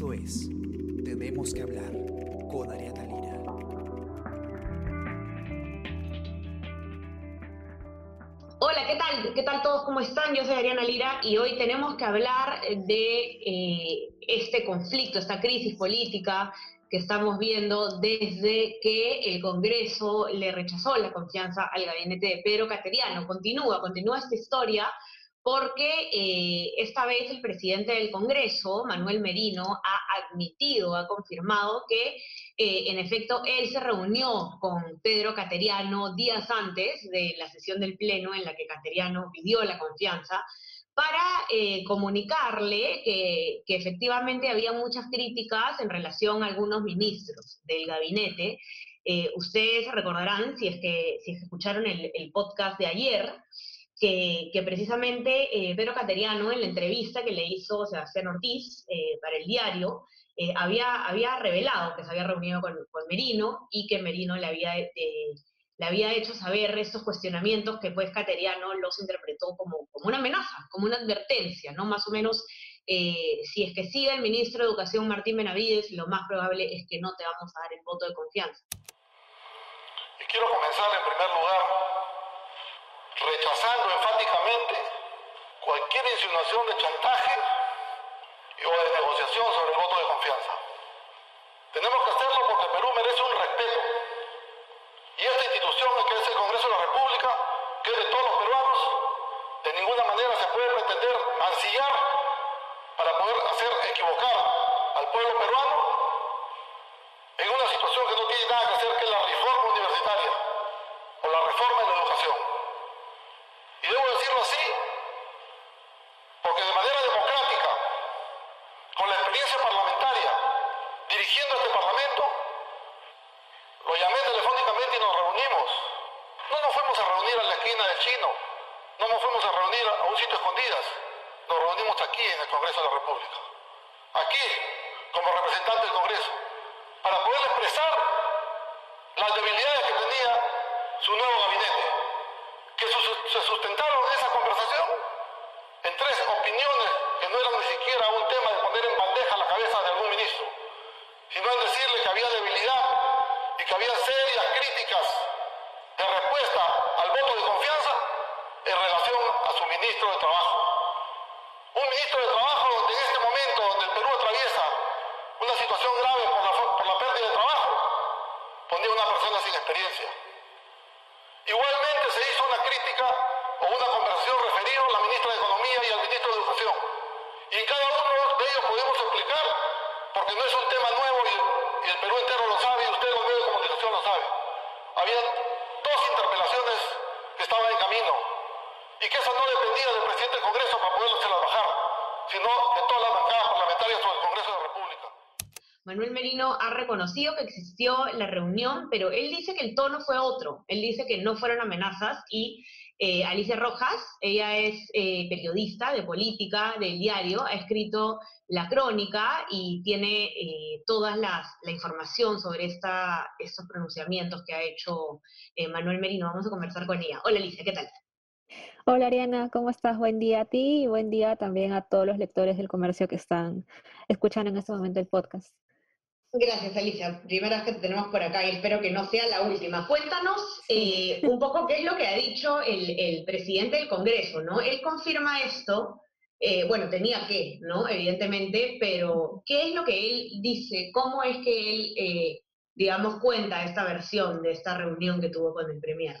Esto es Tenemos que hablar con Ariana Lira. Hola, ¿qué tal? ¿Qué tal todos? ¿Cómo están? Yo soy Ariana Lira y hoy tenemos que hablar de eh, este conflicto, esta crisis política que estamos viendo desde que el Congreso le rechazó la confianza al gabinete de Pedro Cateriano. Continúa, continúa esta historia porque eh, esta vez el presidente del Congreso, Manuel Merino, ha admitido, ha confirmado que eh, en efecto él se reunió con Pedro Cateriano días antes de la sesión del Pleno en la que Cateriano pidió la confianza para eh, comunicarle que, efectivamente había muchas críticas en relación a algunos ministros del gabinete. ustedes recordarán, si es que, si escucharon el podcast de ayer, que, precisamente eh, Pedro Cateriano, en la entrevista que le hizo Sebastián Ortiz eh, para el diario, eh, había, había revelado que se había reunido con, Merino y que Merino le había, le había hecho saber estos cuestionamientos que pues Cateriano los interpretó como, como una amenaza, como una advertencia, ¿no? Más o menos, si es que sigue el ministro de Educación Martín Benavides, lo más probable es que no te vamos a dar el voto de confianza. Y quiero comenzar en primer lugar rechazando enfáticamente cualquier insinuación de chantaje o de negociación sobre el voto de confianza. Tenemos que hacerlo porque Perú merece un respeto. Y esta institución que es el Congreso de la República, que es de todos los peruanos, de ninguna manera se puede pretender mancillar para poder hacer equivocar al pueblo peruano en una situación que no tiene nada que hacer que la reforma universitaria o la reforma en la educación. Así, porque de manera democrática, con la experiencia parlamentaria, dirigiendo este Parlamento, lo llamé telefónicamente y nos reunimos. No nos fuimos a reunir a la esquina del chino, no nos fuimos a reunir a un sitio escondidas, nos reunimos aquí en el Congreso de la República. Aquí, como representante del Congreso, para poder expresar las debilidades que tenía su nuevo que se sustentaron en esa conversación en tres opiniones que no eran ni siquiera un tema de poner en bandeja la cabeza de algún ministro, sino en decirle que había debilidad y que había serias críticas de respuesta al voto de confianza en relación a su ministro de Trabajo. Un ministro de Trabajo donde en este momento, donde el Perú atraviesa una situación grave por la, por la pérdida de trabajo, ponía una persona sin experiencia. Igualmente se hizo una crítica o una conversación referida a la ministra de Economía y al ministro de Educación. Y en cada uno de ellos podemos explicar, porque no es un tema nuevo y, el Perú entero lo sabe y usted los medios de comunicación lo sabe. Había dos interpelaciones que estaban en camino y que esa no dependía del presidente del Congreso para poderlas bajar, sino de todas las bancadas parlamentarias o del Congreso de la República. Manuel Merino ha reconocido que existió la reunión, pero él dice que el tono fue otro. Él dice que no fueron amenazas y eh, Alicia Rojas, ella es eh, periodista de política del diario, ha escrito la crónica y tiene eh, toda la información sobre estos pronunciamientos que ha hecho Manuel Merino. Vamos a conversar con ella. Hola Alicia, ¿qué tal? Hola Ariana, ¿cómo estás? Buen día a ti y buen día también a todos los lectores del comercio que están escuchando en este momento el podcast. Gracias, Alicia. Primera vez que te tenemos por acá y espero que no sea la última. Cuéntanos eh, un poco qué es lo que ha dicho el, presidente del Congreso, ¿no? Él confirma esto, eh, bueno, tenía que, ¿no? Evidentemente, pero ¿qué es lo que él dice? ¿Cómo es que él, eh, digamos, cuenta esta versión de esta reunión que tuvo con el Premier?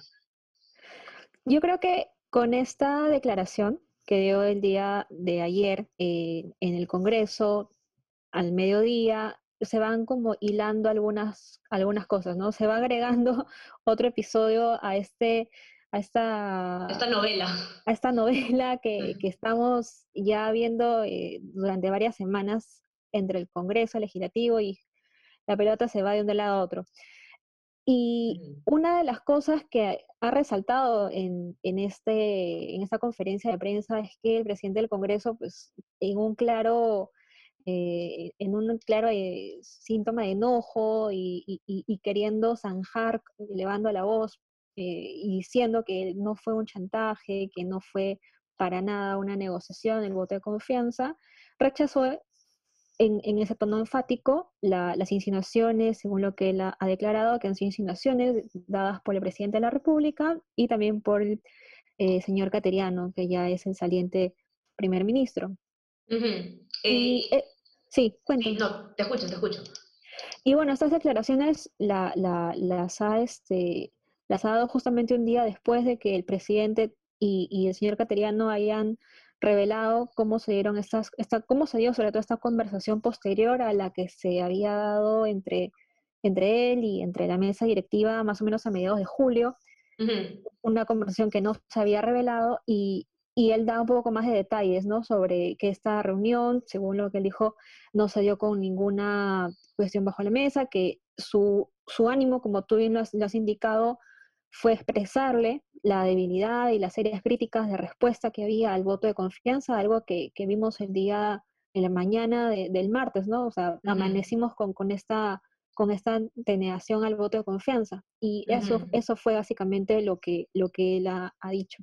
Yo creo que con esta declaración que dio el día de ayer en el Congreso, al mediodía, se van como hilando algunas, algunas cosas, ¿no? Se va agregando otro episodio a este, a esta, esta novela. A esta novela que, que estamos ya viendo eh, durante varias semanas entre el Congreso Legislativo y la pelota se va de un lado a otro. Y una de las cosas que ha resaltado en, en, este, en esta conferencia de prensa es que el presidente del Congreso, pues, en un claro eh, en un claro eh, síntoma de enojo y, queriendo zanjar, elevando la voz eh, y diciendo que no fue un chantaje, que no fue para nada una negociación, el voto de confianza, rechazó en, ese tono enfático las insinuaciones, según lo que él ha, declarado, que han sido insinuaciones dadas por el presidente de la República y también por el eh, señor Cateriano, que ya es el saliente primer ministro. Eh, sí, cuéntame. no, te escucho, te escucho. Y bueno, estas declaraciones las, ha, este, las ha dado justamente un día después de que el presidente y, y el señor Cateriano hayan revelado cómo se dieron estas, esta, cómo se dio sobre todo esta conversación posterior a la que se había dado entre, entre él y entre la mesa directiva más o menos a mediados de julio, una conversación que no se había revelado y, y, él da un poco más de detalles, ¿no? Sobre que esta reunión, según lo que él dijo, no se dio con ninguna cuestión bajo la mesa, que su, su ánimo, como tú bien lo has indicado, fue expresarle la debilidad y las serias críticas de respuesta que había al voto de confianza, algo que, vimos el día, en la mañana del martes, ¿no? O sea, amanecimos con, con, esta con esta denegación al voto de confianza. Y eso, eso fue básicamente lo que, lo que él ha, dicho.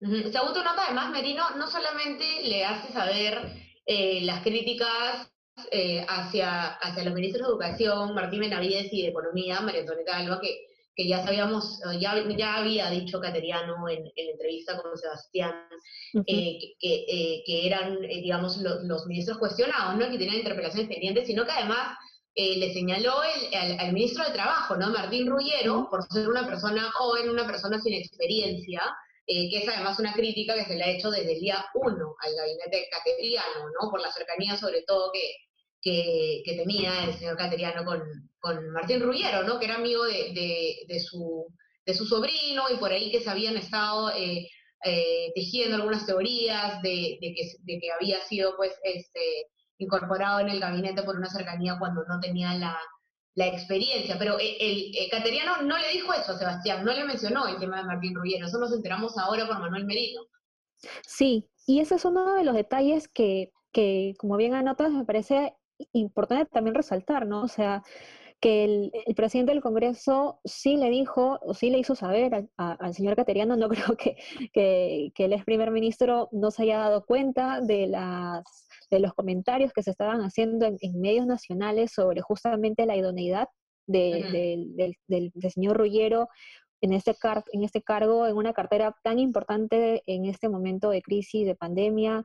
Según tu nota, además, Merino, no solamente le hace saber eh, las críticas eh, hacia, hacia los ministros de Educación, Martín Benavides, y de Economía, María Antonieta Alba, que que ya sabíamos, ya, ya había dicho Cateriano en, en entrevista con Sebastián, eh, que, que, eran, digamos, los ministros cuestionados, ¿no? que tenían interpelaciones pendientes, sino que además le señaló el, al, ministro de Trabajo, ¿no? Martín Rullero, por ser una persona joven, una persona sin experiencia, que es además una crítica que se le ha hecho desde el día uno al gabinete cateriano, ¿no? por la cercanía sobre todo que, que, tenía el señor Cateriano con, con, Martín Ruggiero, ¿no? que era amigo de, de, su, de su sobrino y por ahí que se habían estado eh, eh, tejiendo algunas teorías de, de, que, de que había sido pues este, incorporado en el gabinete por una cercanía cuando no tenía la, la experiencia. Pero el, el, Cateriano no le dijo eso a Sebastián, no le mencionó el tema de Martín Ruggiero, eso nos enteramos ahora por Manuel Merino. Sí, y ese es uno de los detalles que, que como bien anotas, me parece importante también resaltar, ¿no? O sea, que el, presidente del Congreso sí le dijo, o sí le hizo saber al, señor Cateriano, no creo que, que, el ex primer ministro no se haya dado cuenta de, las, de los comentarios que se estaban haciendo en, medios nacionales sobre justamente la idoneidad del, señor Rullero en este, car en este cargo, en una cartera tan importante en este momento de crisis, de pandemia.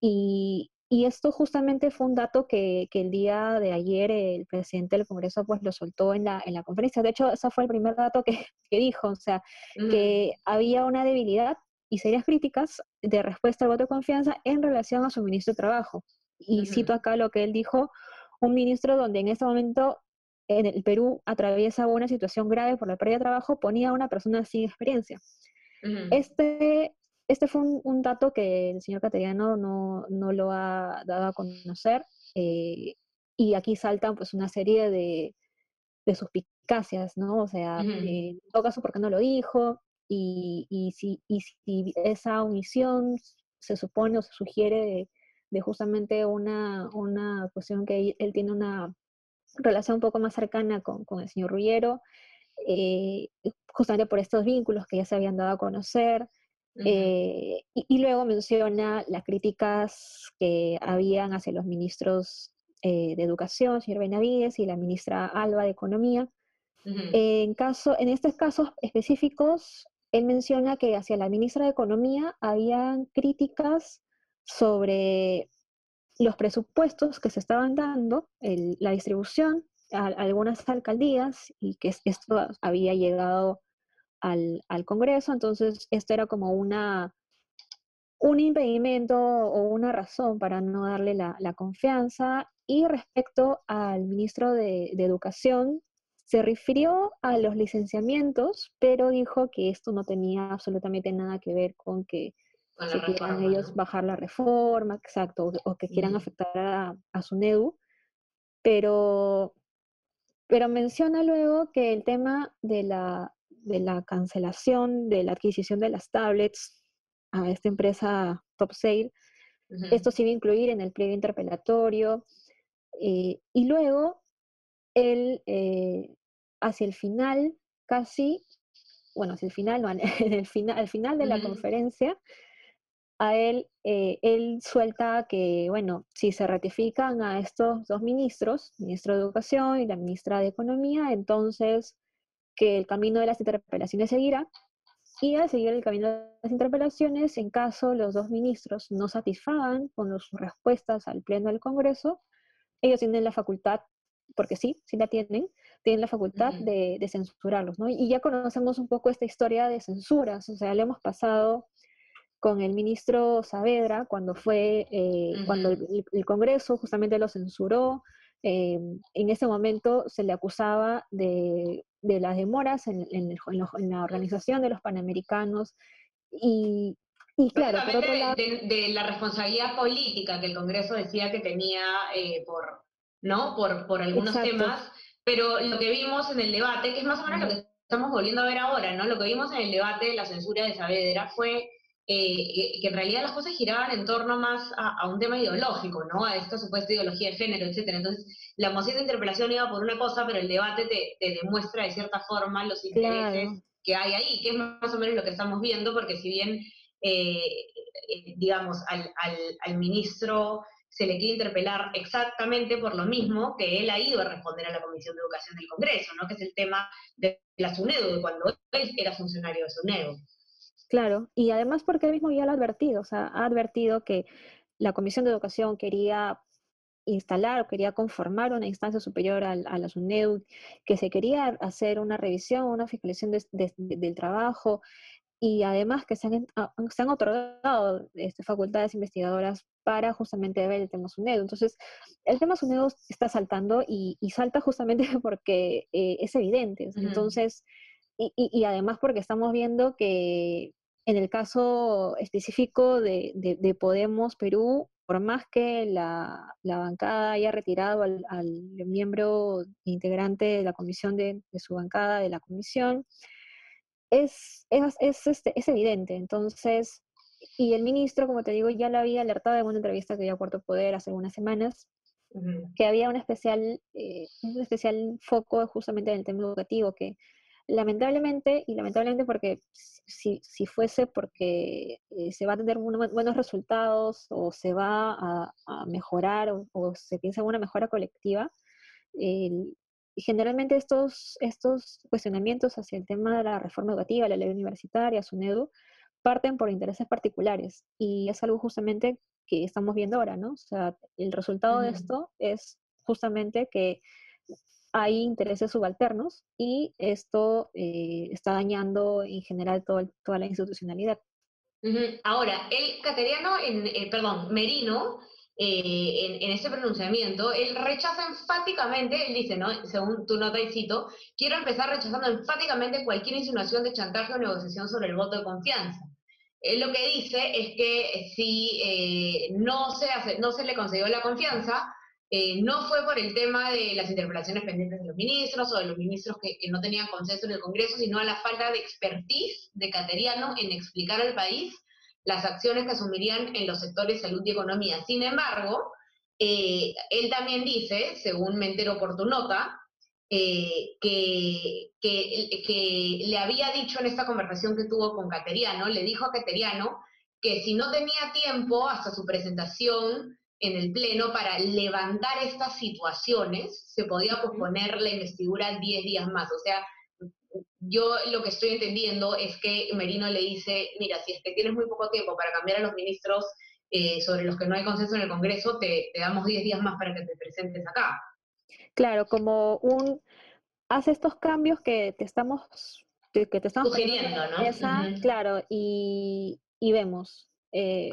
Y, y esto justamente fue un dato que, el día de ayer el presidente del Congreso pues lo soltó en la, en la conferencia. De hecho, ese fue el primer dato que, dijo, o sea, que había una debilidad y serias críticas de respuesta al voto de confianza en relación a su ministro de Trabajo. Y cito acá lo que él dijo, un ministro donde en este momento en el Perú atraviesa una situación grave por la pérdida de trabajo, ponía a una persona sin experiencia. Este este fue un, dato que el señor Cateriano no, lo ha dado a conocer eh, y aquí saltan pues una serie de, suspicacias, ¿no? O sea, eh, en todo caso, ¿por qué no lo dijo? Y, si, si esa omisión se supone o se sugiere de, justamente una, una cuestión que él tiene una relación un poco más cercana con, el señor Ruggiero, eh, justamente por estos vínculos que ya se habían dado a conocer, eh, y, luego menciona las críticas que habían hacia los ministros eh, de Educación, señor Benavides, y la ministra Alba de Economía. en, caso, en estos casos específicos, él menciona que hacia la ministra de Economía habían críticas sobre los presupuestos que se estaban dando, la distribución a, algunas alcaldías y que esto había llegado al, Congreso, entonces esto era como una, un impedimento o una razón para no darle la, confianza. Y respecto al ministro de, Educación, se refirió a los licenciamientos, pero dijo que esto no tenía absolutamente nada que ver con que si quieran ellos bajar la reforma, exacto, o, que quieran afectar a, a, su NEDU. Pero, pero menciona luego que el tema de la, de la cancelación de la adquisición de las tablets a esta empresa Top Sale. Esto se iba a incluir en el pliego interpelatorio. Eh, y luego, él, eh, hacia el final, casi, bueno, hacia el final, no, en el final, al final de la conferencia, a él, eh, él suelta que, bueno, si se ratifican a estos dos ministros, ministro de Educación y la ministra de Economía, entonces que el camino de las interpelaciones seguirá. Y al seguir el camino de las interpelaciones, en caso los dos ministros no satisfagan con sus respuestas al Pleno del Congreso, ellos tienen la facultad, porque sí, sí la tienen, tienen la facultad de, censurarlos, ¿no? Y ya conocemos un poco esta historia de censuras, o sea, le hemos pasado con el ministro Saavedra cuando fue, eh, cuando el, Congreso justamente lo censuró. Eh, en ese momento se le acusaba de, las demoras en, la organización de los Panamericanos y, claro, por otro lado... De, la responsabilidad política que el Congreso decía que tenía eh, por, ¿no? por, por algunos temas, pero lo que vimos en el debate, que es más o menos lo que estamos volviendo a ver ahora, ¿no? Lo que vimos en el debate de la censura de Saavedra fue eh, que en realidad las cosas giraban en torno más a, un tema ideológico, ¿no? A esta supuesta ideología de género, etcétera. Entonces, la moción de interpelación iba por una cosa, pero el debate te, demuestra de cierta forma los intereses que hay ahí, que es más o menos lo que estamos viendo, porque si bien, eh, eh, digamos, al, al, ministro se le quiere interpelar exactamente por lo mismo que él ha ido a responder a la Comisión de Educación del Congreso, ¿no? Que es el tema de la SUNEDU, cuando él era funcionario de SUNEDU. Claro, y además porque él mismo ya lo ha advertido, o sea, ha advertido que la Comisión de Educación quería instalar o quería conformar una instancia superior a, la SUNED, que se quería hacer una revisión, una fiscalización del trabajo y además que se han, se han otorgado este, facultades investigadoras para justamente ver el tema SUNED. Entonces, el tema SUNED está saltando y, salta justamente porque eh, es evidente. Entonces, y, y, además porque estamos viendo que en el caso específico de, Podemos Perú, por más que la, bancada haya retirado al, miembro integrante de la comisión de, su bancada, de la comisión, es, es, este, es, evidente. Entonces, y el ministro, como te digo, ya lo había alertado en una entrevista que dio a Cuarto Poder hace unas semanas, que había un especial, eh, un especial foco justamente en el tema educativo, que lamentablemente, y lamentablemente porque si, si fuese porque eh, se va a tener buenos resultados o se va a, mejorar o, se piensa en una mejora colectiva, generalmente estos, estos cuestionamientos hacia el tema de la reforma educativa, la ley universitaria, SUNEDU, parten por intereses particulares y es algo justamente que estamos viendo ahora, ¿no? O sea, el resultado de esto es justamente que hay intereses subalternos y esto eh, está dañando en general toda la institucionalidad. Ahora, el cateriano, en, eh, perdón, Merino, eh, en, en, ese pronunciamiento, él rechaza enfáticamente, él dice, ¿no? según tu nota y cito, quiero empezar rechazando enfáticamente cualquier insinuación de chantaje o negociación sobre el voto de confianza. Él lo que dice es que si no, se hace, no se le concedió la confianza, eh, no fue por el tema de las interpelaciones pendientes de los ministros o de los ministros que, no tenían consenso en el Congreso, sino a la falta de expertise de Cateriano en explicar al país las acciones que asumirían en los sectores salud y economía. Sin embargo, eh, él también dice, según me entero por tu nota, eh, que, que, le había dicho en esta conversación que tuvo con Cateriano, le dijo a Cateriano que si no tenía tiempo hasta su presentación en el Pleno para levantar estas situaciones, se podía posponer la investidura 10 días más. O sea, yo lo que estoy entendiendo es que Merino le dice, mira, si es que tienes muy poco tiempo para cambiar a los ministros eh, sobre los que no hay consenso en el Congreso, te, damos 10 días más para que te presentes acá. Claro, como un, haz estos cambios que te estamos, que te estamos sugiriendo, ¿no? Claro, y, y vemos. Eh,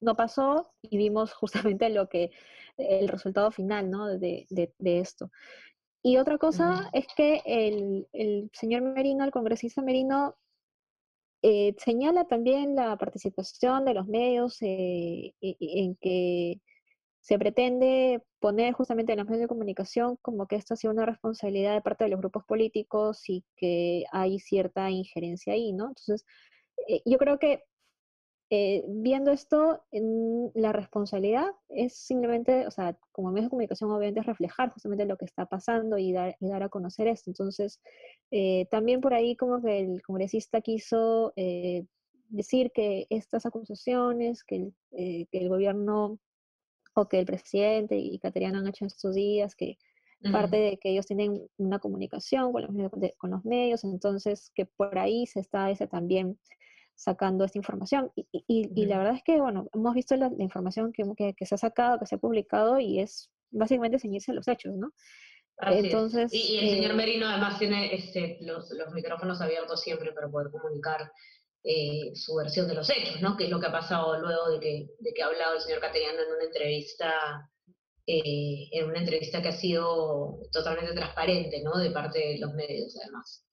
no pasó y vimos justamente lo que, el resultado final, ¿no? De, esto. Y otra cosa es que el, señor Merino, el congresista Merino, eh, señala también la participación de los medios eh, e, e, en que se pretende poner justamente en los medios de comunicación como que esto ha sido una responsabilidad de parte de los grupos políticos y que hay cierta injerencia ahí, ¿no? Entonces, eh, yo creo que eh, viendo esto, en la responsabilidad es simplemente, o sea, como medio de comunicación obviamente es reflejar justamente lo que está pasando y dar, y dar a conocer esto. Entonces, eh, también por ahí como que el congresista quiso eh, decir que estas acusaciones que el, que el gobierno o que el presidente y Cateriana han hecho en estos días, que parte de que ellos tienen una comunicación con los, con los medios, entonces que por ahí se está ese también sacando esta información. Y, y, la verdad es que, bueno, hemos visto la, información que, que, se ha sacado, que se ha publicado y es básicamente ceñirse a los hechos, ¿no? Entonces, y, el señor eh Merino además tiene este, los, los, micrófonos abiertos siempre para poder comunicar eh, su versión de los hechos, ¿no? Que es lo que ha pasado luego de que, de que ha hablado el señor Cateriano en una entrevista eh, en una entrevista que ha sido totalmente transparente, ¿no? De parte de los medios, además.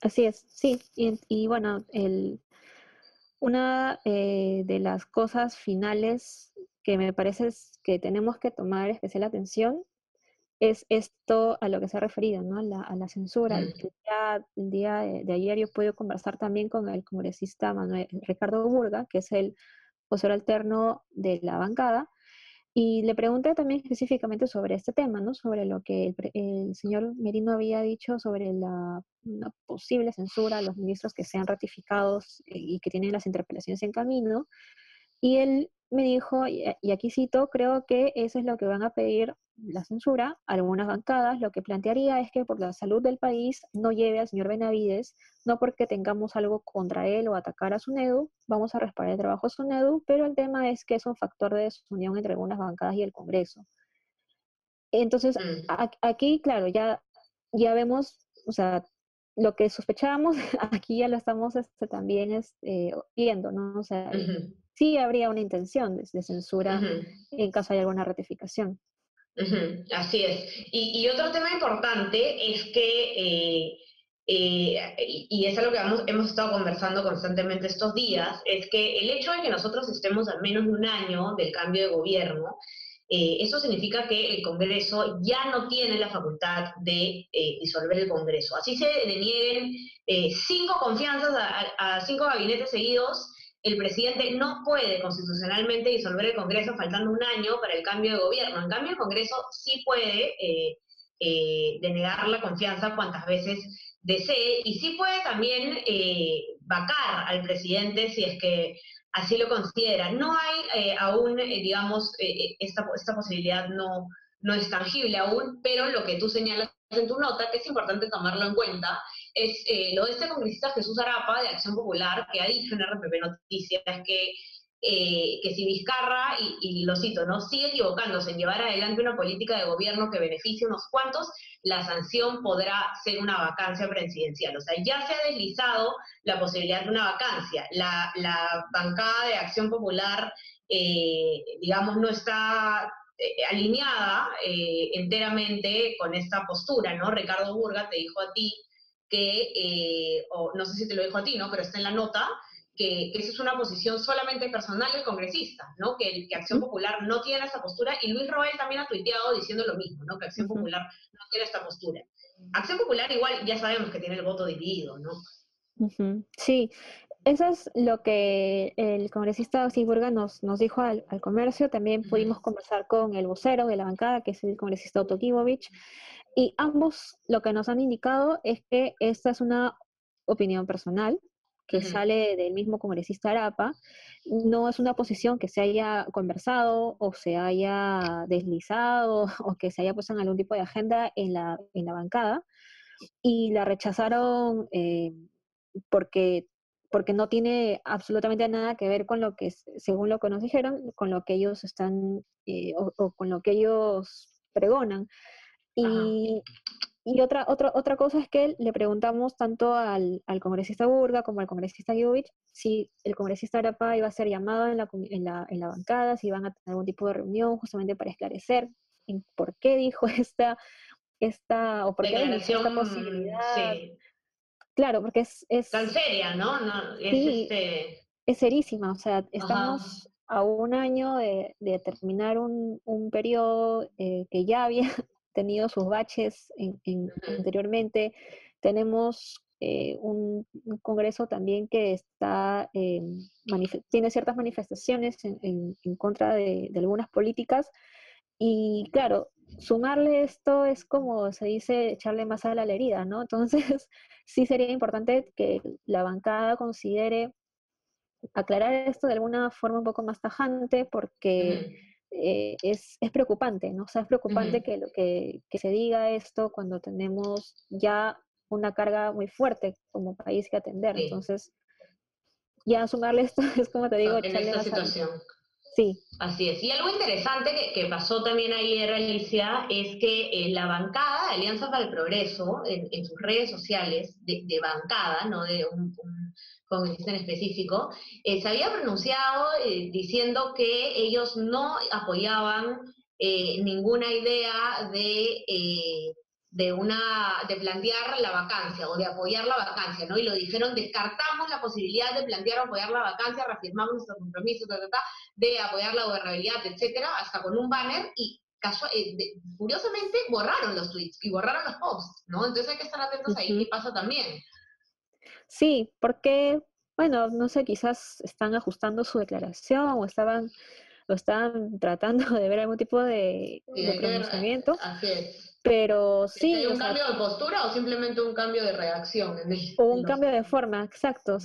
Así es, sí. Y, y bueno, el, una eh, de las cosas finales que me parece que tenemos que tomar especial atención es esto a lo que se ha referido, ¿no? La, a la censura. El, día, de, ayer yo pude conversar también con el congresista Manuel Ricardo Burga, que es el vocero alterno de la bancada, y le pregunté también específicamente sobre este tema, ¿no? Sobre lo que el, señor Merino había dicho sobre la posible censura a los ministros que sean ratificados eh, y que tienen las interpelaciones en camino. Y él me dijo, y aquí cito, creo que eso es lo que van a pedir la censura, algunas bancadas, lo que plantearía es que por la salud del país no lleve al señor Benavides, no porque tengamos algo contra él o atacar a SUNEDU, vamos a respaldar el trabajo de SUNEDU, pero el tema es que es un factor de desunión entre algunas bancadas y el Congreso. Entonces, mm. aquí, claro, ya, ya vemos, o sea, lo que sospechábamos, aquí ya lo estamos este, también este, viendo, ¿no? O sea, sí habría una intención de, censura en caso de alguna ratificación así es. Y, otro tema importante es que, eh, eh, y es algo que hemos, estado conversando constantemente estos días, es que el hecho de que nosotros estemos a menos de un año del cambio de gobierno, eh, eso significa que el Congreso ya no tiene la facultad de disolver el Congreso. Así se denieguen cinco confianzas a cinco gabinetes seguidos el presidente no puede constitucionalmente disolver el Congreso faltando un año para el cambio de gobierno. En cambio, el Congreso sí puede eh, eh, denegar la confianza cuantas veces desee y sí puede también eh, vacar al presidente si es que así lo considera. No hay aún, digamos, esta, esta posibilidad no, no es tangible aún, pero lo que tú señalas en tu nota, que es importante tomarlo en cuenta, es eh, lo de este congresista Jesús Arapa de Acción Popular, que ha dicho en RPP Noticias que, eh, que si Vizcarra, y, lo cito, ¿no? sigue equivocándose en llevar adelante una política de gobierno que beneficie a unos cuantos, la sanción podrá ser una vacancia presidencial. O sea, ya se ha deslizado la posibilidad de una vacancia. La, la bancada de Acción Popular, eh, digamos, no está alineada enteramente con esta postura, ¿no? Ricardo Burga te dijo a ti que, eh, o no sé si te lo dijo a ti, ¿no? Pero está en la nota, que, que esa es una posición solamente personal del congresista, ¿no? Que, que Acción Popular no tiene esa postura, y Luis Roel también ha tuiteado diciendo lo mismo, ¿no? Que Acción Popular no tiene esta postura. Acción Popular igual ya sabemos que tiene el voto dividido, ¿no? Sí, eso es lo que el congresista Sigurga nos, nos dijo al, comercio. También pudimos conversar con el vocero de la bancada, que es el congresista Otto Kibovich, y ambos lo que nos han indicado es que esta es una opinión personal que sale del mismo congresista Arapa, no es una posición que se haya conversado o se haya deslizado o que se haya puesto en algún tipo de agenda en la, en la bancada, y la rechazaron eh, porque, porque no tiene absolutamente nada que ver con lo que, según lo que nos dijeron, con lo que ellos están eh, o con lo que ellos pregonan. Y, y otra, otra, otra cosa es que le preguntamos tanto al, al congresista Burga como al congresista Giovich si el congresista Arapa iba a ser llamado en la, en, la, en la bancada, si iban a tener algún tipo de reunión justamente para esclarecer en por qué dijo esta, esta o por qué esta posibilidad. Claro, porque es, es... Tan seria, ¿no? no es, este... es serísima, o sea, estamos a un año de, de terminar un, un periodo eh, que ya había tenido sus baches en, anteriormente. Tenemos eh, un, Congreso también que está, eh, tiene ciertas manifestaciones en, contra de, algunas políticas y claro, sumarle esto es como se dice echarle más a la herida, ¿no? Entonces sí sería importante que la bancada considere aclarar esto de alguna forma un poco más tajante porque eh, es, es, preocupante, ¿no? O sea, es preocupante que, lo, que, que se diga esto cuando tenemos ya una carga muy fuerte como país que atender. Entonces, ya sumarle esto es como te digo, en esta situación. Sí. Así es. Y algo interesante que, pasó también ayer, Alicia, es que eh, la bancada de Alianza para el Progreso, en, sus redes sociales, de, bancada, no de un, congresista en específico, eh, se había pronunciado eh, diciendo que ellos no apoyaban ninguna idea de de una de plantear la vacancia o de apoyar la vacancia, ¿no? Y lo dijeron, descartamos la posibilidad de plantear o apoyar la vacancia, reafirmamos nuestro compromiso, de apoyar la gobernabilidad, etcétera, hasta con un banner y eh, curiosamente borraron los tweets y borraron los posts, ¿no? Entonces hay que estar atentos ahí qué pasa también. Sí, porque, bueno, no sé, quizás están ajustando su declaración o estaban, o estaban tratando de ver algún tipo de, de pronunciamiento. Así es. Pero sí. un cambio de postura o simplemente un cambio de reacción? o un cambio de forma, exacto.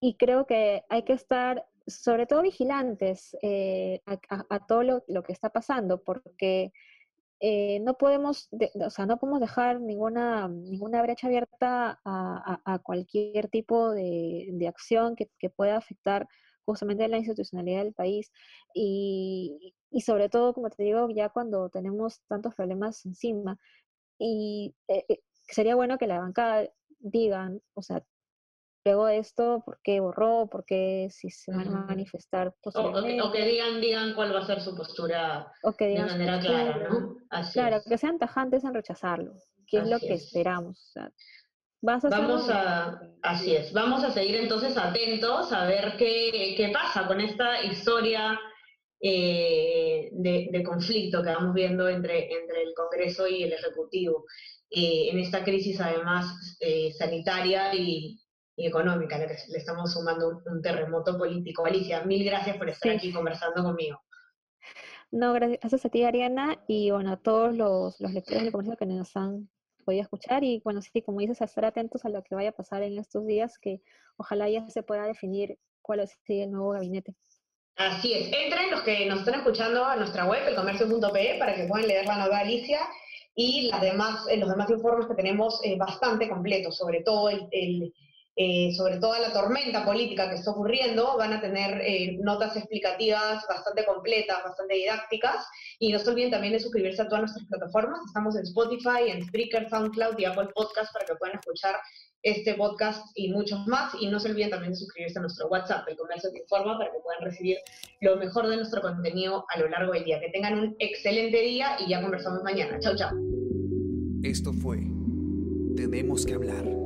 y, creo que hay que estar, sobre todo, vigilantes eh, a, todo lo, que está pasando, porque eh, no podemos, o sea, no podemos dejar ninguna, ninguna brecha abierta a, cualquier tipo de, acción que, que pueda afectar justamente la institucionalidad del país y, y sobre todo, como te digo, ya cuando tenemos tantos problemas encima. Y eh, eh, sería bueno que la bancada digan, o sea, luego de esto, ¿por qué borró? ¿Por qué si se van a manifestar posteriormente? O, que, digan, digan cuál va a ser su postura de manera clara, ¿no? claro, que sean tajantes en rechazarlo, que es lo que esperamos. O sea, Vamos a, así es, vamos a seguir entonces atentos a ver qué, qué pasa con esta historia eh, de, conflicto que vamos viendo entre, entre el Congreso y el Ejecutivo, eh, en esta crisis además eh, sanitaria y, económica, le, le estamos sumando un, terremoto político. Alicia, mil gracias por estar aquí conversando conmigo. No, gracias a ti, Ariana, y bueno, a todos los, los lectores del comercio que nos han podía escuchar y bueno, sí, como dices, estar atentos a lo que vaya a pasar en estos días, que ojalá ya se pueda definir cuál es el nuevo gabinete. Así es, entren los que nos están escuchando a nuestra web, elcomercio.pe, para que puedan leer la nueva Alicia y las demás, eh, los demás informes que tenemos eh, bastante completos, sobre todo el, eh, sobre toda la tormenta política que está ocurriendo, van a tener notas explicativas bastante completas, bastante didácticas, y no se olviden también de suscribirse a todas nuestras plataformas, estamos en Spotify, en Spreaker, SoundCloud y Apple Podcast para que puedan escuchar este podcast y muchos más. Y no se olviden también de suscribirse a nuestro WhatsApp, el comercio que informa, para que puedan recibir lo mejor de nuestro contenido a lo largo del día. Que tengan un excelente día y ya conversamos mañana. Chau, chau. Esto fue Tenemos que hablar.